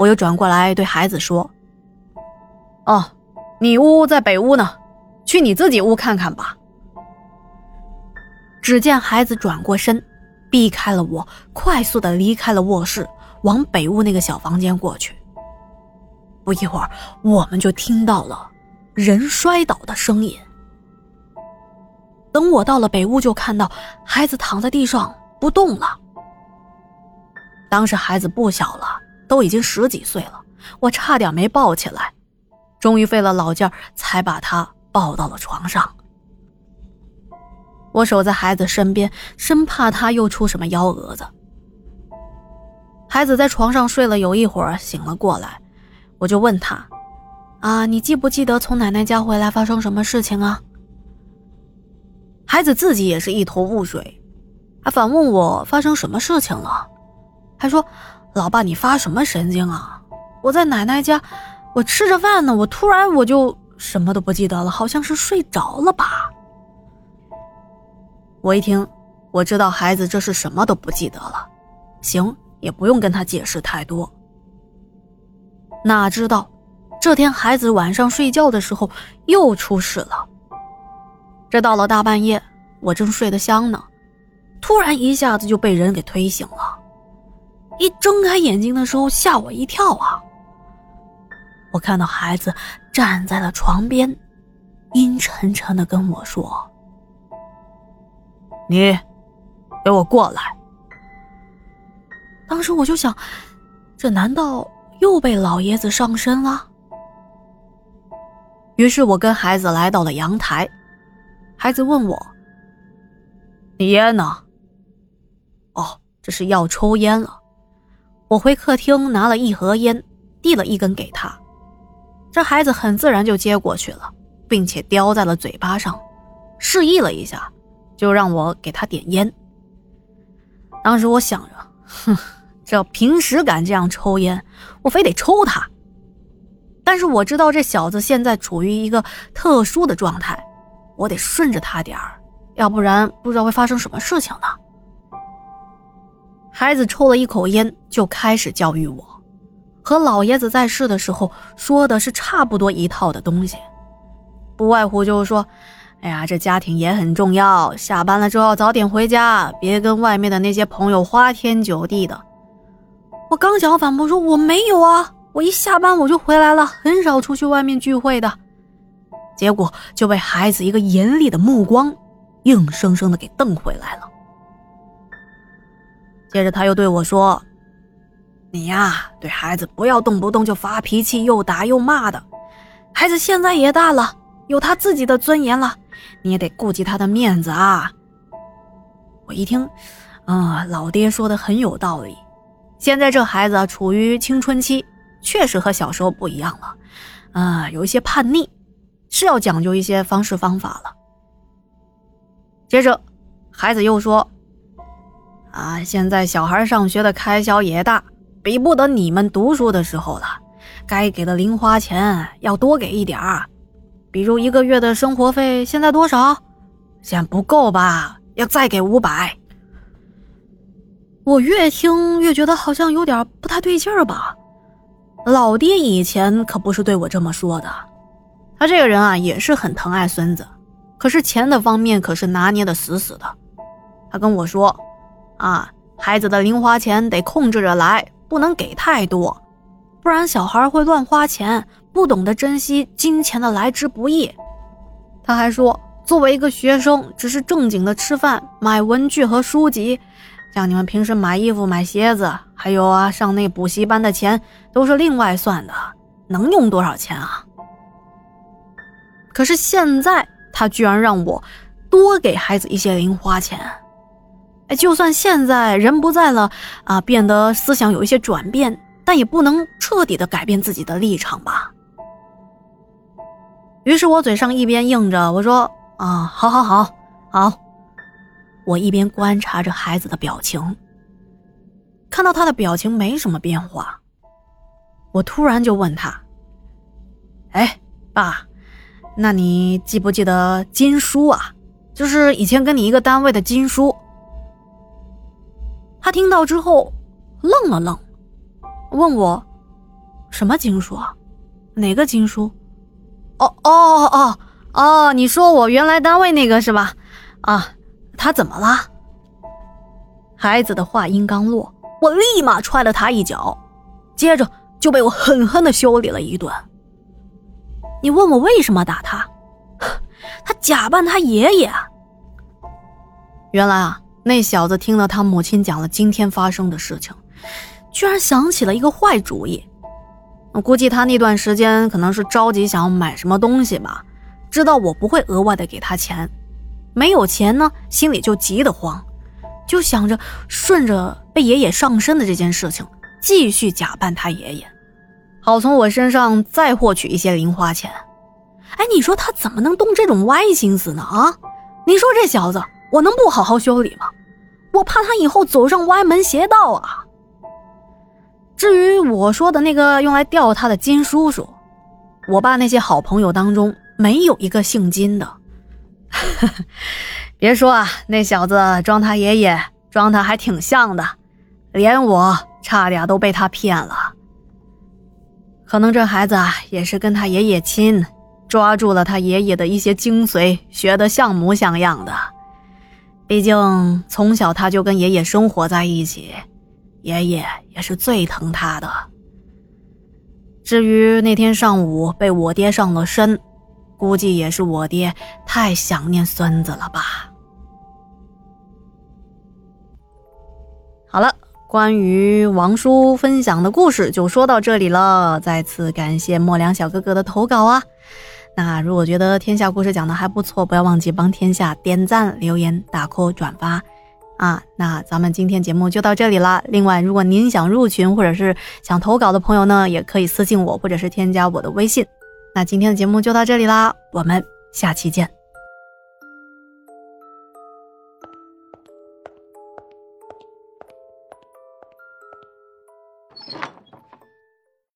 我又转过来对孩子说：“哦，你屋在北屋呢，去你自己屋看看吧。”只见孩子转过身，避开了我，快速的离开了卧室，往北屋那个小房间过去。不一会儿，我们就听到了人摔倒的声音。等我到了北屋，就看到孩子躺在地上不动了。当时孩子不小了，都已经十几岁了，我差点没抱起来，终于费了老劲儿才把他抱到了床上。我守在孩子身边，生怕他又出什么幺蛾子。孩子在床上睡了有一会儿，醒了过来，我就问他：“啊，你记不记得从奶奶家回来发生什么事情啊？”孩子自己也是一头雾水，还反问我发生什么事情了，还说：“老爸，你发什么神经啊？我在奶奶家，我吃着饭呢，我突然我就什么都不记得了，好像是睡着了吧。”我一听，我知道孩子这是什么都不记得了，行，也不用跟他解释太多。哪知道，这天孩子晚上睡觉的时候又出事了。这到了大半夜，我正睡得香呢，突然一下子就被人给推醒了。一睁开眼睛的时候，吓我一跳啊！我看到孩子站在了床边，阴沉沉的跟我说。你，给我过来！当时我就想，这难道又被老爷子上身了？于是我跟孩子来到了阳台，孩子问我：“你烟呢？”哦，这是要抽烟了。我回客厅拿了一盒烟，递了一根给他，这孩子很自然就接过去了，并且叼在了嘴巴上，示意了一下。就让我给他点烟。当时我想着，哼，这平时敢这样抽烟，我非得抽他。但是我知道这小子现在处于一个特殊的状态，我得顺着他点儿，要不然不知道会发生什么事情呢。孩子抽了一口烟，就开始教育我，和老爷子在世的时候说的是差不多一套的东西，不外乎就是说。哎呀，这家庭也很重要。下班了之后早点回家，别跟外面的那些朋友花天酒地的。我刚想反驳说我没有啊，我一下班我就回来了，很少出去外面聚会的。结果就被孩子一个严厉的目光硬生生的给瞪回来了。接着他又对我说：“你呀，对孩子不要动不动就发脾气，又打又骂的。孩子现在也大了，有他自己的尊严了。”你也得顾及他的面子啊！我一听，啊，老爹说的很有道理。现在这孩子处于青春期，确实和小时候不一样了，啊，有一些叛逆，是要讲究一些方式方法了。接着，孩子又说：“啊，现在小孩上学的开销也大，比不得你们读书的时候了，该给的零花钱要多给一点儿。”比如一个月的生活费现在多少？嫌不够吧？要再给五百。我越听越觉得好像有点不太对劲儿吧。老爹以前可不是对我这么说的，他这个人啊也是很疼爱孙子，可是钱的方面可是拿捏的死死的。他跟我说，啊，孩子的零花钱得控制着来，不能给太多，不然小孩会乱花钱。不懂得珍惜金钱的来之不易，他还说，作为一个学生，只是正经的吃饭、买文具和书籍，像你们平时买衣服、买鞋子，还有啊上那补习班的钱，都是另外算的，能用多少钱啊？可是现在他居然让我多给孩子一些零花钱，哎，就算现在人不在了啊，变得思想有一些转变，但也不能彻底的改变自己的立场吧？于是我嘴上一边应着，我说：“啊，好，好，好，好。”我一边观察着孩子的表情，看到他的表情没什么变化，我突然就问他：“哎，爸，那你记不记得金叔啊？就是以前跟你一个单位的金叔。”他听到之后愣了愣，问我：“什么经书啊？哪个经书？哦哦哦哦！你说我原来单位那个是吧？啊，他怎么了？孩子的话音刚落，我立马踹了他一脚，接着就被我狠狠的修理了一顿。你问我为什么打他？他假扮他爷爷。原来啊，那小子听了他母亲讲了今天发生的事情，居然想起了一个坏主意。我估计他那段时间可能是着急想要买什么东西吧，知道我不会额外的给他钱，没有钱呢，心里就急得慌，就想着顺着被爷爷上身的这件事情，继续假扮他爷爷，好从我身上再获取一些零花钱。哎，你说他怎么能动这种歪心思呢？啊，你说这小子，我能不好好修理吗？我怕他以后走上歪门邪道啊。至于我说的那个用来吊他的金叔叔，我爸那些好朋友当中没有一个姓金的。别说啊，那小子装他爷爷，装他还挺像的，连我差点都被他骗了。可能这孩子啊，也是跟他爷爷亲，抓住了他爷爷的一些精髓，学得像模像样的。毕竟从小他就跟爷爷生活在一起。爷爷也是最疼他的。至于那天上午被我爹上了身，估计也是我爹太想念孙子了吧。好了，关于王叔分享的故事就说到这里了。再次感谢莫良小哥哥的投稿啊！那如果觉得天下故事讲的还不错，不要忘记帮天下点赞、留言、打 call、转发。啊，那咱们今天节目就到这里啦。另外，如果您想入群或者是想投稿的朋友呢，也可以私信我，或者是添加我的微信。那今天的节目就到这里啦，我们下期见。